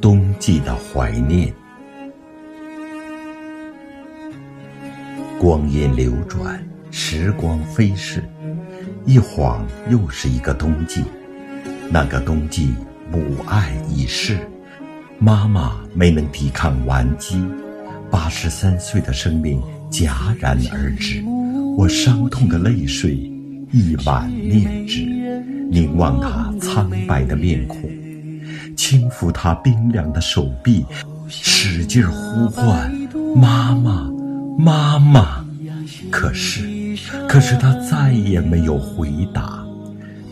冬季的怀念。光阴流转，时光飞逝，一晃又是一个冬季。那个冬季，母爱已逝，妈妈没能抵抗顽疾，八十三岁的生命戛然而止。我伤痛的泪水溢满面纸，凝望她苍白的面孔，轻抚她冰凉的手臂，使劲呼唤妈妈，妈妈。可是，可是她再也没有回答。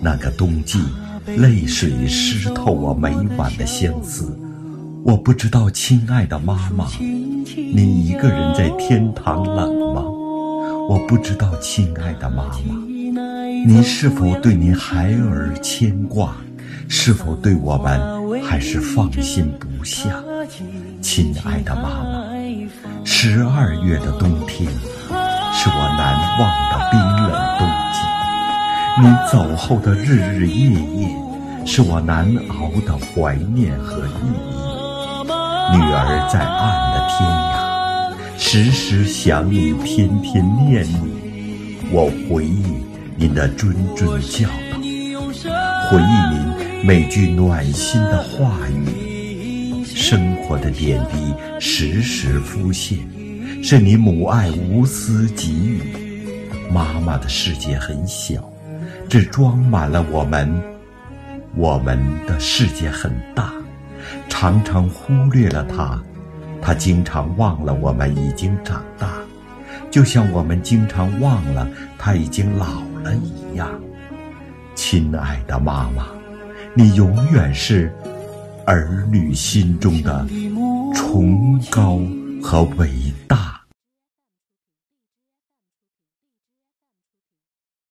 那个冬季，泪水湿透我每晚的相思。我不知道，亲爱的妈妈，你一个人在天堂冷吗？我不知道，亲爱的妈妈，您是否对您孩儿牵挂？是否对我们还是放心不下？亲爱的妈妈，十二月的冬天是我难忘的冰冷冬季，你走后的日日夜夜是我难熬的怀念和意义。女儿在岸的天涯。时时想你，天天念你，我回忆您的谆谆教导，回忆每句暖心的话语，生活的点滴时时浮现，是你母爱无私给予。妈妈的世界很小，只装满了我们；我们的世界很大，常常忽略了她。他经常忘了我们已经长大，就像我们经常忘了他已经老了一样。亲爱的妈妈，你永远是儿女心中的崇高和伟大。